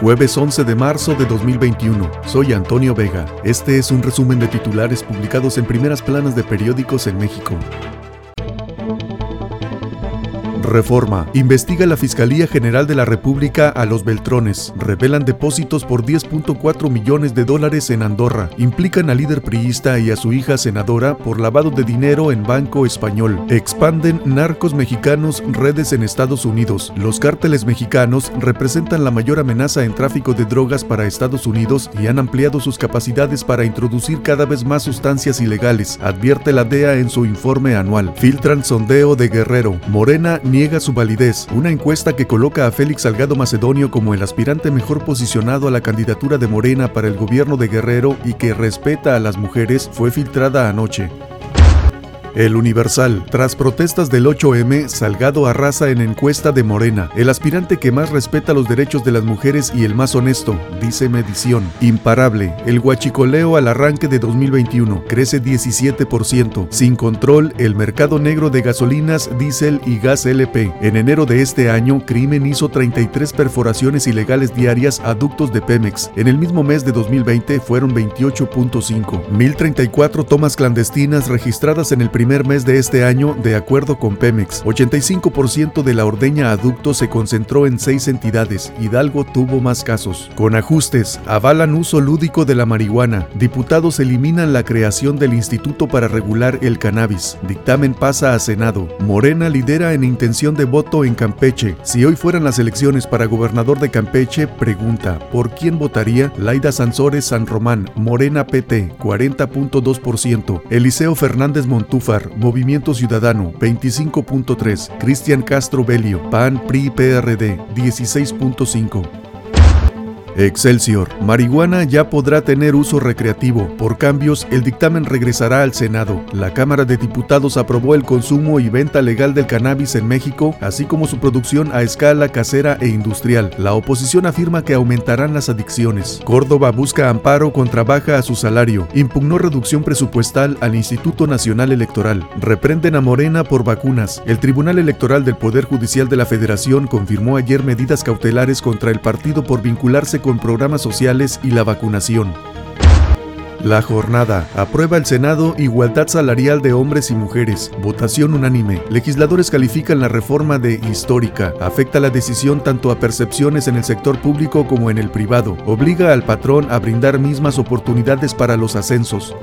Jueves 11 de marzo de 2021. Soy Antonio Vega. Este es un resumen de titulares publicados en primeras planas de periódicos en México. Reforma. Investiga la Fiscalía General de la República a los Beltrones. Revelan depósitos por 10.4 millones de dólares en Andorra. Implican al líder priista y a su hija senadora por lavado de dinero en Banco Español. Expanden narcos mexicanos redes en Estados Unidos. Los cárteles mexicanos representan la mayor amenaza en tráfico de drogas para Estados Unidos y han ampliado sus capacidades para introducir cada vez más sustancias ilegales, advierte la DEA en su informe anual. Filtran sondeo de Guerrero. Morena ni niega su validez. Una encuesta que coloca a Félix Salgado Macedonio como el aspirante mejor posicionado a la candidatura de Morena para el gobierno de Guerrero y que respeta a las mujeres fue filtrada anoche. El Universal. Tras protestas del 8M, Salgado arrasa en encuesta de Morena. El aspirante que más respeta los derechos de las mujeres y el más honesto, dice Medición. Imparable. El guachicoleo al arranque de 2021 crece 17%. Sin control, el mercado negro de gasolinas, diésel y gas LP. En enero de este año, Crimen hizo 33 perforaciones ilegales diarias a ductos de Pemex. En el mismo mes de 2020 fueron 28.5. 1034 tomas clandestinas registradas en el primer mes de este año, de acuerdo con Pemex, 85% de la ordeña a ductos se concentró en seis entidades. Hidalgo tuvo más casos. Con ajustes, avalan uso lúdico de la marihuana. Diputados eliminan la creación del Instituto para regular el cannabis. Dictamen pasa a Senado. Morena lidera en intención de voto en Campeche. Si hoy fueran las elecciones para gobernador de Campeche, pregunta, ¿por quién votaría? Laida Sansores San Román, Morena PT, 40.2%. Eliseo Fernández Montufa Movimiento Ciudadano 25.3, Cristian Castro Belio, PAN PRI PRD 16.5. Excelsior. Marihuana ya podrá tener uso recreativo. Por cambios, el dictamen regresará al Senado. La Cámara de Diputados aprobó el consumo y venta legal del cannabis en México, así como su producción a escala casera e industrial. La oposición afirma que aumentarán las adicciones. Córdoba busca amparo contra baja a su salario. Impugnó reducción presupuestal al Instituto Nacional Electoral. Reprenden a Morena por vacunas. El Tribunal Electoral del Poder Judicial de la Federación confirmó ayer medidas cautelares contra el partido por vincularse con programas sociales y la vacunación. La jornada. Aprueba el Senado igualdad salarial de hombres y mujeres. Votación unánime. Legisladores califican la reforma de histórica. Afecta la decisión tanto a percepciones en el sector público como en el privado. Obliga al patrón a brindar mismas oportunidades para los ascensos.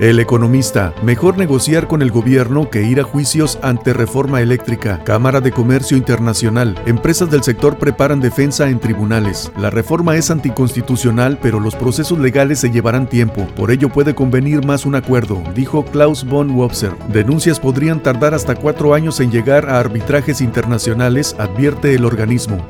El economista, mejor negociar con el gobierno que ir a juicios ante reforma eléctrica. Cámara de Comercio Internacional. Empresas del sector preparan defensa en tribunales. La reforma es anticonstitucional, pero los procesos legales se llevarán tiempo. Por ello puede convenir más un acuerdo, dijo Klaus von Wobser. Denuncias podrían tardar hasta cuatro años en llegar a arbitrajes internacionales, advierte el organismo.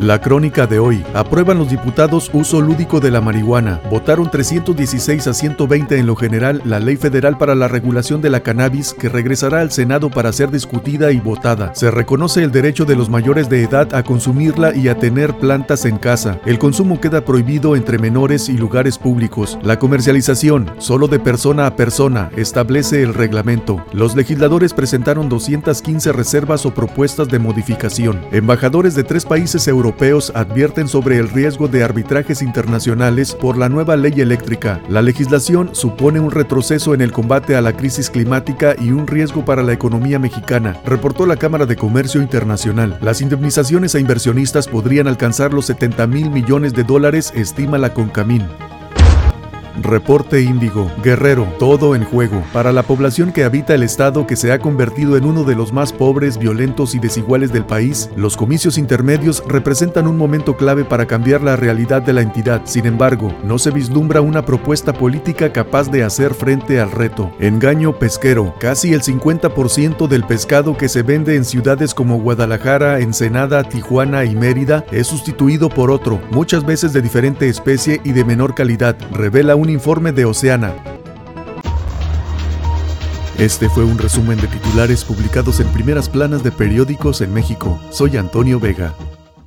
La crónica de hoy. Aprueban los diputados uso lúdico de la marihuana. Votaron 316 a 120 en lo general la ley federal para la regulación de la cannabis que regresará al Senado para ser discutida y votada. Se reconoce el derecho de los mayores de edad a consumirla y a tener plantas en casa. El consumo queda prohibido entre menores y lugares públicos. La comercialización, solo de persona a persona, establece el reglamento. Los legisladores presentaron 215 reservas o propuestas de modificación. Embajadores de tres países europeos europeos advierten sobre el riesgo de arbitrajes internacionales por la nueva ley eléctrica. La legislación supone un retroceso en el combate a la crisis climática y un riesgo para la economía mexicana, reportó la Cámara de Comercio Internacional. Las indemnizaciones a inversionistas podrían alcanzar los 70 mil millones de dólares, estima la Concamín. Reporte Índigo, Guerrero, todo en juego. Para la población que habita el estado que se ha convertido en uno de los más pobres, violentos y desiguales del país, los comicios intermedios representan un momento clave para cambiar la realidad de la entidad. Sin embargo, no se vislumbra una propuesta política capaz de hacer frente al reto. Engaño pesquero. Casi el 50% del pescado que se vende en ciudades como Guadalajara, Ensenada, Tijuana y Mérida es sustituido por otro, muchas veces de diferente especie y de menor calidad, revela un informe de Oceana. Este fue un resumen de titulares publicados en primeras planas de periódicos en México. Soy Antonio Vega.